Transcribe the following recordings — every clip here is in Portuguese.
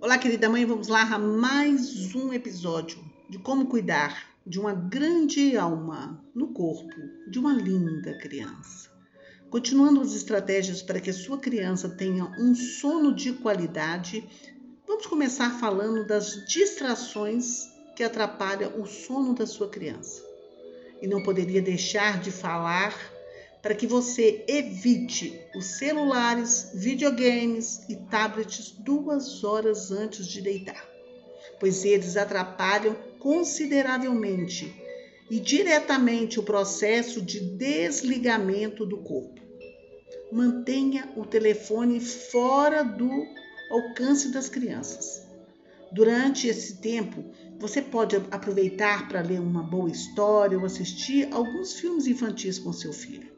Olá, querida mãe, vamos lá a mais um episódio de como cuidar de uma grande alma no corpo de uma linda criança. Continuando as estratégias para que a sua criança tenha um sono de qualidade, vamos começar falando das distrações que atrapalham o sono da sua criança. E não poderia deixar de falar para que você evite os celulares, videogames e tablets duas horas antes de deitar, pois eles atrapalham consideravelmente e diretamente o processo de desligamento do corpo. Mantenha o telefone fora do alcance das crianças. Durante esse tempo, você pode aproveitar para ler uma boa história ou assistir alguns filmes infantis com seu filho.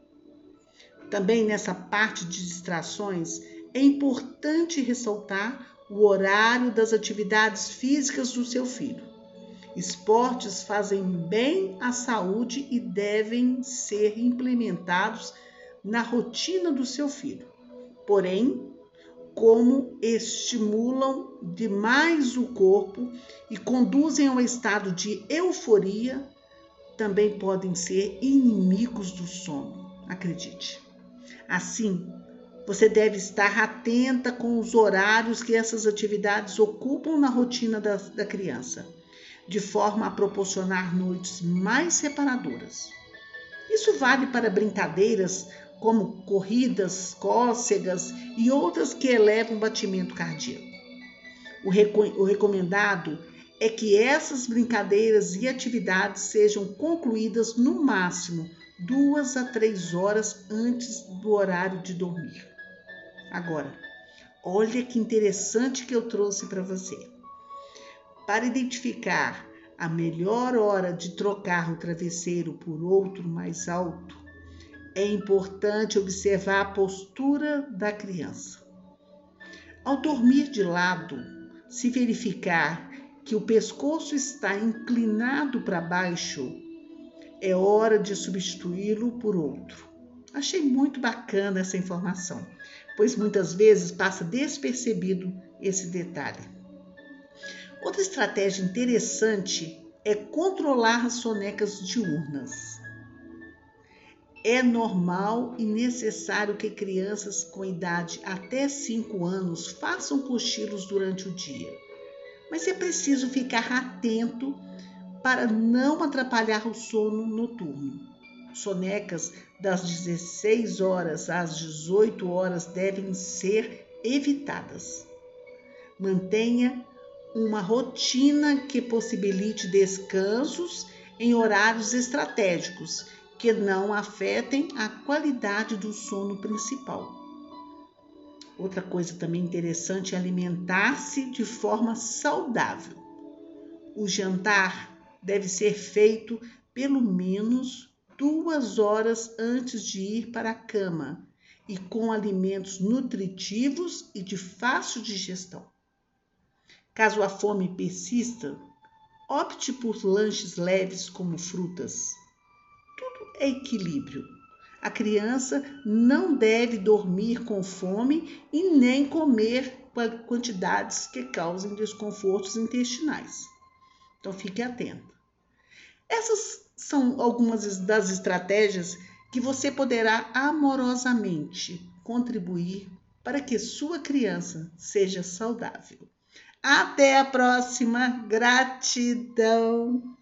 Também nessa parte de distrações, é importante ressaltar o horário das atividades físicas do seu filho. Esportes fazem bem à saúde e devem ser implementados na rotina do seu filho. Porém, como estimulam demais o corpo e conduzem ao estado de euforia, também podem ser inimigos do sono. Acredite. Assim, você deve estar atenta com os horários que essas atividades ocupam na rotina da, da criança, de forma a proporcionar noites mais reparadoras. Isso vale para brincadeiras como corridas, cócegas e outras que elevam o batimento cardíaco. O, o recomendado é que essas brincadeiras e atividades sejam concluídas no máximo duas a três horas antes do horário de dormir. Agora, olha que interessante que eu trouxe para você. Para identificar a melhor hora de trocar o travesseiro por outro mais alto, é importante observar a postura da criança. Ao dormir de lado, se verificar que o pescoço está inclinado para baixo, é hora de substituí-lo por outro. Achei muito bacana essa informação, pois muitas vezes passa despercebido esse detalhe. Outra estratégia interessante é controlar as sonecas diurnas. É normal e necessário que crianças com idade até 5 anos façam cochilos durante o dia, mas é preciso ficar atento para não atrapalhar o sono noturno. Sonecas das 16 horas às 18 horas devem ser evitadas. Mantenha uma rotina que possibilite descansos em horários estratégicos que não afetem a qualidade do sono principal. Outra coisa também interessante é alimentar-se de forma saudável. O jantar deve ser feito pelo menos duas horas antes de ir para a cama e com alimentos nutritivos e de fácil digestão. Caso a fome persista, opte por lanches leves como frutas. Tudo é equilíbrio. A criança não deve dormir com fome e nem comer quantidades que causem desconfortos intestinais. Então fique atento. Essas são algumas das estratégias que você poderá amorosamente contribuir para que sua criança seja saudável. Até a próxima. Gratidão.